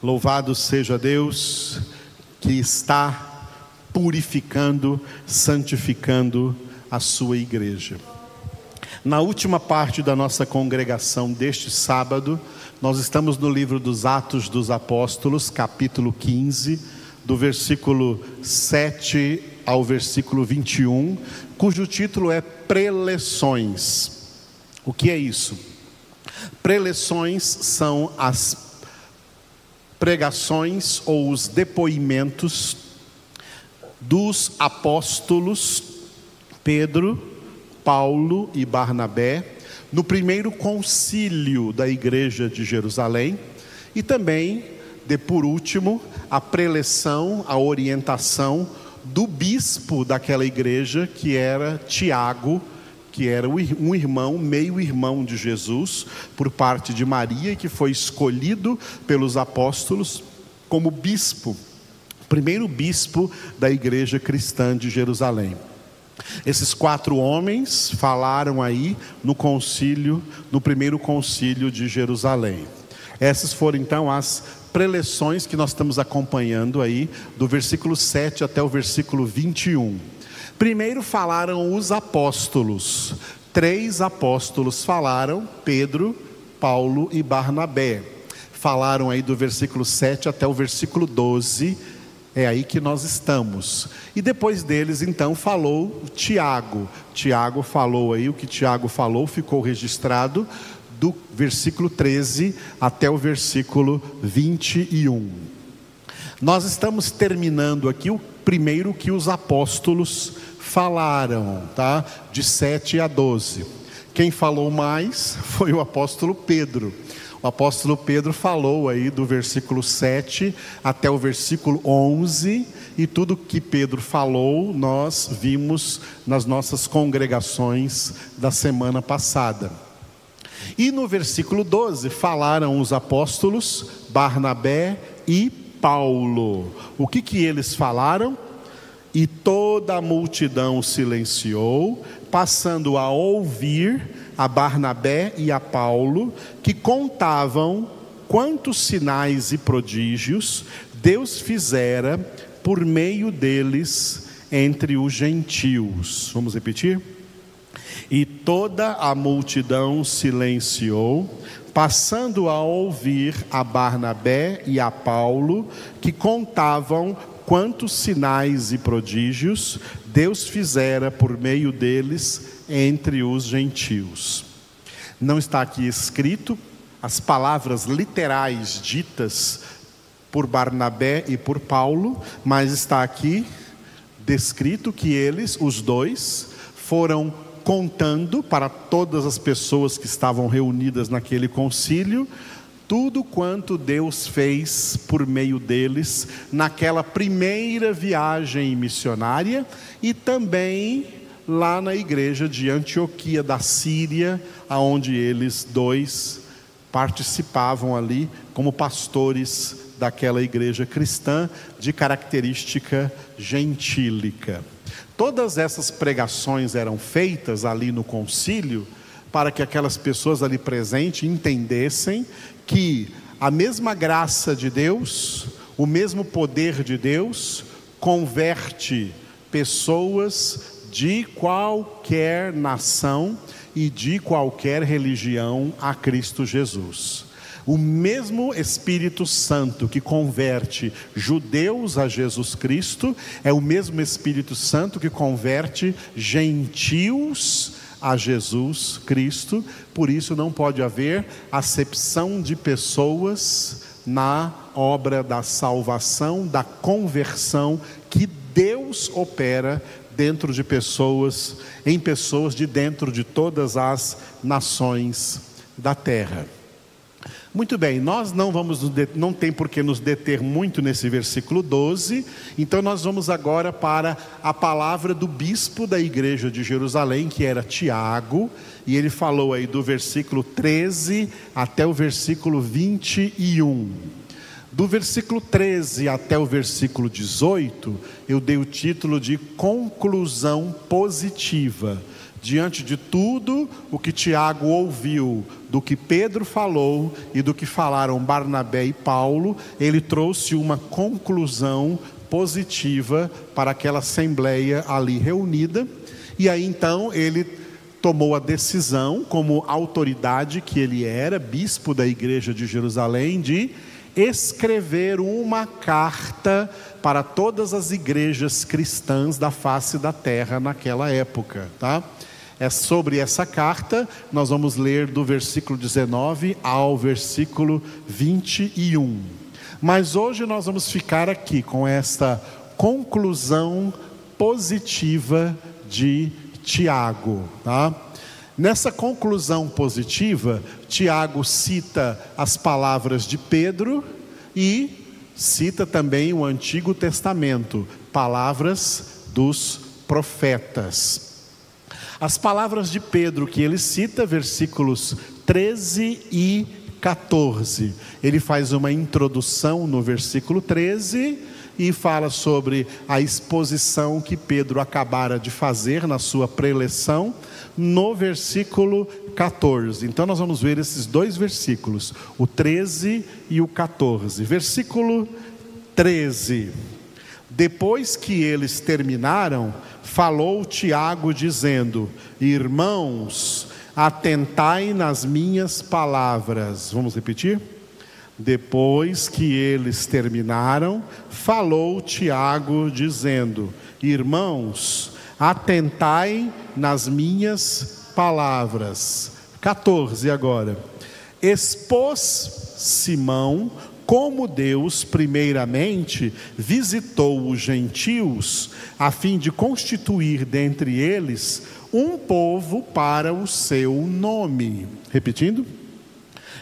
Louvado seja Deus que está purificando, santificando a sua igreja. Na última parte da nossa congregação deste sábado, nós estamos no livro dos Atos dos Apóstolos, capítulo 15, do versículo 7 ao versículo 21, cujo título é Preleções. O que é isso? Preleções são as pregações ou os depoimentos dos apóstolos Pedro, Paulo e Barnabé no primeiro concílio da igreja de Jerusalém e também, de por último, a preleção, a orientação do bispo daquela igreja que era Tiago, que era um irmão, meio irmão de Jesus, por parte de Maria, que foi escolhido pelos apóstolos como bispo, primeiro bispo da igreja cristã de Jerusalém. Esses quatro homens falaram aí no concílio, no primeiro concílio de Jerusalém. Essas foram então as preleções que nós estamos acompanhando aí, do versículo 7 até o versículo 21. Primeiro falaram os apóstolos. Três apóstolos falaram: Pedro, Paulo e Barnabé. Falaram aí do versículo 7 até o versículo 12. É aí que nós estamos. E depois deles, então, falou Tiago. Tiago falou aí, o que Tiago falou ficou registrado do versículo 13 até o versículo 21. Nós estamos terminando aqui o primeiro que os apóstolos falaram, tá? De 7 a 12. Quem falou mais foi o apóstolo Pedro. O apóstolo Pedro falou aí do versículo 7 até o versículo 11, e tudo que Pedro falou nós vimos nas nossas congregações da semana passada. E no versículo 12 falaram os apóstolos Barnabé e Paulo. O que que eles falaram? E toda a multidão silenciou, passando a ouvir a Barnabé e a Paulo, que contavam quantos sinais e prodígios Deus fizera por meio deles entre os gentios. Vamos repetir? E toda a multidão silenciou, passando a ouvir a Barnabé e a Paulo, que contavam quantos sinais e prodígios Deus fizera por meio deles entre os gentios. Não está aqui escrito as palavras literais ditas por Barnabé e por Paulo, mas está aqui descrito que eles, os dois, foram contando para todas as pessoas que estavam reunidas naquele concílio tudo quanto Deus fez por meio deles naquela primeira viagem missionária e também lá na igreja de Antioquia da Síria, aonde eles dois participavam ali como pastores daquela igreja cristã de característica gentílica. Todas essas pregações eram feitas ali no concílio para que aquelas pessoas ali presentes entendessem que a mesma graça de Deus, o mesmo poder de Deus, converte pessoas de qualquer nação e de qualquer religião a Cristo Jesus. O mesmo Espírito Santo que converte judeus a Jesus Cristo é o mesmo Espírito Santo que converte gentios a Jesus Cristo, por isso não pode haver acepção de pessoas na obra da salvação, da conversão que Deus opera dentro de pessoas, em pessoas de dentro de todas as nações da terra. Muito bem, nós não vamos, não tem por que nos deter muito nesse versículo 12, então nós vamos agora para a palavra do bispo da igreja de Jerusalém, que era Tiago, e ele falou aí do versículo 13 até o versículo 21. Do versículo 13 até o versículo 18, eu dei o título de conclusão positiva Diante de tudo o que Tiago ouviu, do que Pedro falou e do que falaram Barnabé e Paulo, ele trouxe uma conclusão positiva para aquela assembleia ali reunida. E aí então ele tomou a decisão, como autoridade que ele era, bispo da igreja de Jerusalém, de escrever uma carta para todas as igrejas cristãs da face da terra naquela época, tá? É sobre essa carta, nós vamos ler do versículo 19 ao versículo 21. Mas hoje nós vamos ficar aqui com esta conclusão positiva de Tiago, tá? Nessa conclusão positiva, Tiago cita as palavras de Pedro e cita também o Antigo Testamento, palavras dos profetas. As palavras de Pedro que ele cita, versículos 13 e 14. Ele faz uma introdução no versículo 13 e fala sobre a exposição que Pedro acabara de fazer na sua preleção no versículo 14. Então nós vamos ver esses dois versículos, o 13 e o 14. Versículo 13. Depois que eles terminaram, falou Tiago, dizendo: Irmãos, atentai nas minhas palavras. Vamos repetir? Depois que eles terminaram, falou Tiago, dizendo: Irmãos, atentai nas minhas palavras. 14 agora. Expôs Simão como Deus, primeiramente, visitou os gentios, a fim de constituir dentre eles um povo para o seu nome. Repetindo.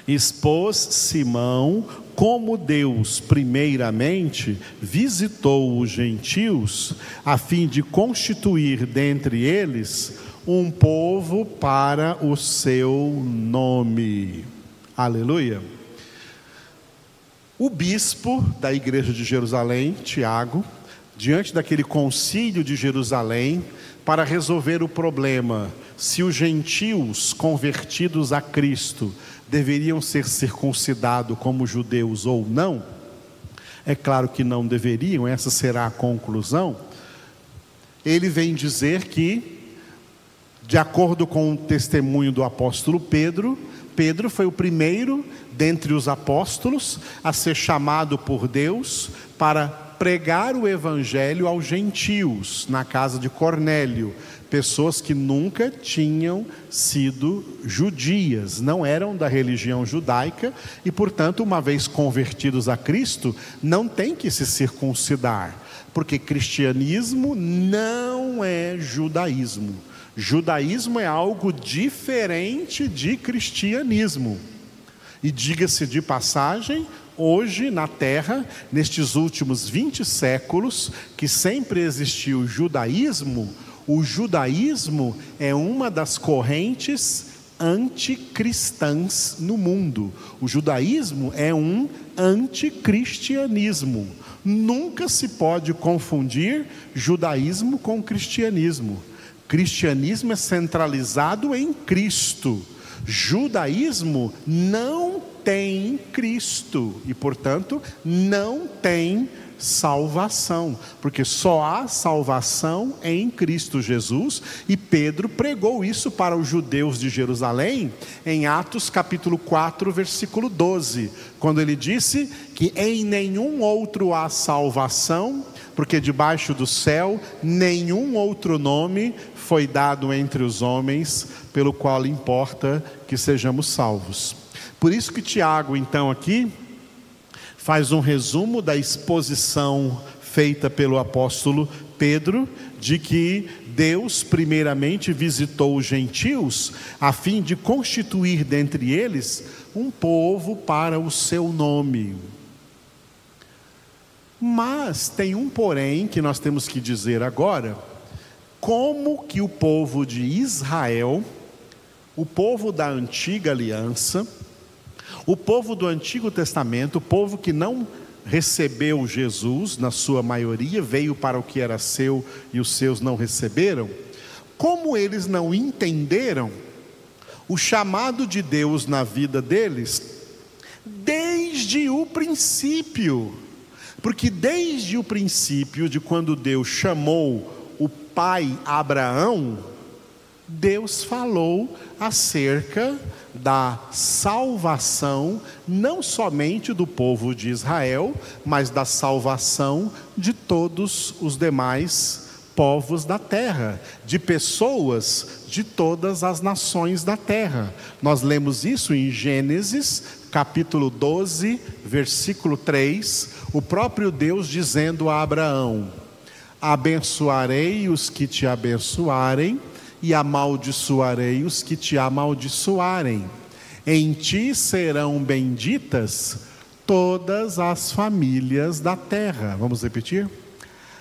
Expôs Simão como Deus, primeiramente, visitou os gentios, a fim de constituir dentre eles um povo para o seu nome. Aleluia. O bispo da igreja de Jerusalém, Tiago, diante daquele concílio de Jerusalém, para resolver o problema se os gentios convertidos a Cristo deveriam ser circuncidados como judeus ou não, é claro que não deveriam, essa será a conclusão. Ele vem dizer que, de acordo com o testemunho do apóstolo Pedro, Pedro foi o primeiro dentre os apóstolos a ser chamado por Deus para pregar o evangelho aos gentios na casa de Cornélio, pessoas que nunca tinham sido judias, não eram da religião judaica e, portanto, uma vez convertidos a Cristo, não tem que se circuncidar, porque cristianismo não é judaísmo. Judaísmo é algo diferente de cristianismo. E diga-se de passagem, hoje na Terra, nestes últimos 20 séculos, que sempre existiu o judaísmo, o judaísmo é uma das correntes anticristãs no mundo. O judaísmo é um anticristianismo. Nunca se pode confundir judaísmo com cristianismo. Cristianismo é centralizado em Cristo. Judaísmo não tem Cristo e, portanto, não tem salvação, porque só há salvação em Cristo Jesus, e Pedro pregou isso para os judeus de Jerusalém em Atos capítulo 4, versículo 12, quando ele disse que em nenhum outro há salvação, porque debaixo do céu nenhum outro nome foi dado entre os homens pelo qual importa que sejamos salvos. Por isso que Tiago, então, aqui faz um resumo da exposição feita pelo apóstolo Pedro, de que Deus, primeiramente, visitou os gentios, a fim de constituir dentre eles um povo para o seu nome. Mas tem um porém que nós temos que dizer agora: como que o povo de Israel, o povo da antiga aliança, o povo do Antigo Testamento, o povo que não recebeu Jesus, na sua maioria, veio para o que era seu e os seus não receberam, Como eles não entenderam o chamado de Deus na vida deles, desde o princípio, porque desde o princípio de quando Deus chamou o pai Abraão, Deus falou acerca da salvação, não somente do povo de Israel, mas da salvação de todos os demais povos da terra, de pessoas de todas as nações da terra. Nós lemos isso em Gênesis, capítulo 12, versículo 3, o próprio Deus dizendo a Abraão: Abençoarei os que te abençoarem e amaldiçoarei os que te amaldiçoarem. Em ti serão benditas todas as famílias da terra. Vamos repetir?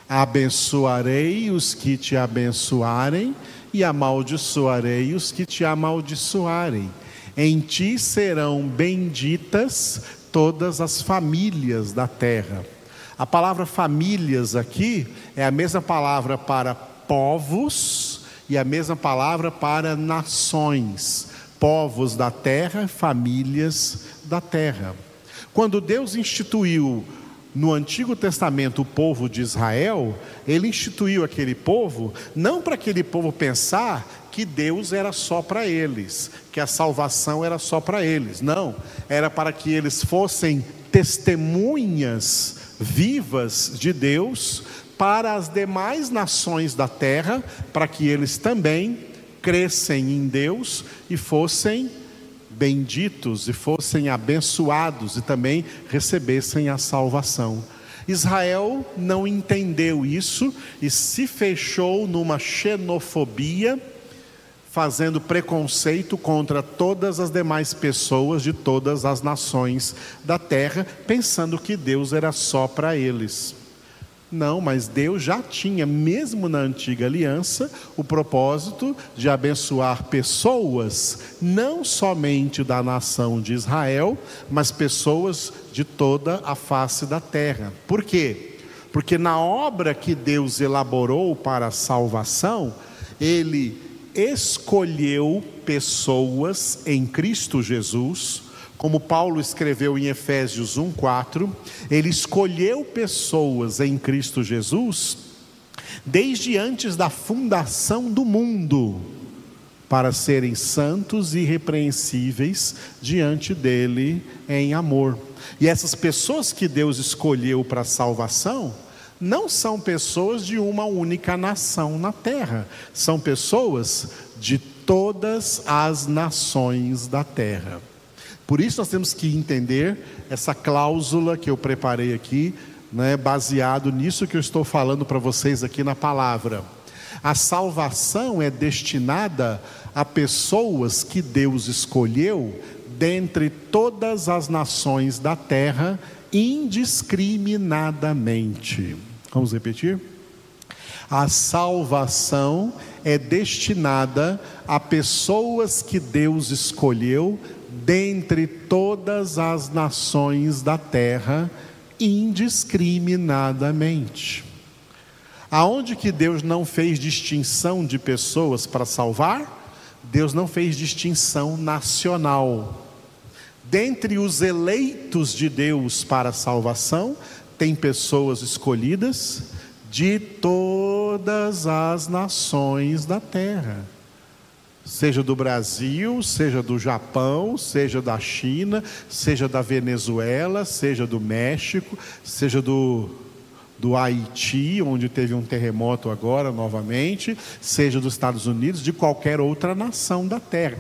Abençoarei os que te abençoarem e amaldiçoarei os que te amaldiçoarem. Em ti serão benditas todas as famílias da terra. A palavra famílias aqui é a mesma palavra para povos e a mesma palavra para nações, povos da terra, famílias da terra. Quando Deus instituiu no Antigo Testamento o povo de Israel, ele instituiu aquele povo não para aquele povo pensar que Deus era só para eles, que a salvação era só para eles. Não, era para que eles fossem testemunhas vivas de Deus para as demais nações da terra, para que eles também crescem em Deus e fossem benditos e fossem abençoados e também recebessem a salvação. Israel não entendeu isso e se fechou numa xenofobia, fazendo preconceito contra todas as demais pessoas de todas as nações da terra, pensando que Deus era só para eles. Não, mas Deus já tinha, mesmo na antiga aliança, o propósito de abençoar pessoas, não somente da nação de Israel, mas pessoas de toda a face da terra. Por quê? Porque na obra que Deus elaborou para a salvação, Ele escolheu pessoas em Cristo Jesus como Paulo escreveu em Efésios 1:4, ele escolheu pessoas em Cristo Jesus desde antes da fundação do mundo para serem santos e irrepreensíveis diante dele em amor. E essas pessoas que Deus escolheu para salvação não são pessoas de uma única nação na terra, são pessoas de todas as nações da terra. Por isso nós temos que entender essa cláusula que eu preparei aqui, né, baseado nisso que eu estou falando para vocês aqui na palavra. A salvação é destinada a pessoas que Deus escolheu dentre todas as nações da terra, indiscriminadamente. Vamos repetir? A salvação é destinada a pessoas que Deus escolheu dentre todas as nações da terra, indiscriminadamente. Aonde que Deus não fez distinção de pessoas para salvar? Deus não fez distinção nacional. Dentre os eleitos de Deus para salvação, tem pessoas escolhidas de todas as nações da terra seja do Brasil, seja do Japão, seja da China, seja da Venezuela, seja do México, seja do, do Haiti, onde teve um terremoto agora novamente, seja dos Estados Unidos, de qualquer outra nação da terra.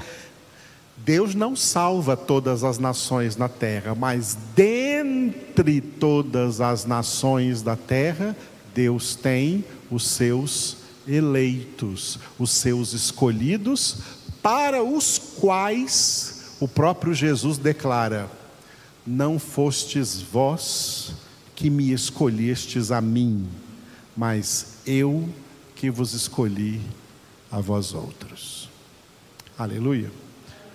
Deus não salva todas as nações na terra, mas dentre todas as nações da terra, Deus tem os seus eleitos, os seus escolhidos, para os quais o próprio Jesus declara: Não fostes vós que me escolhestes a mim, mas eu que vos escolhi a vós outros. Aleluia.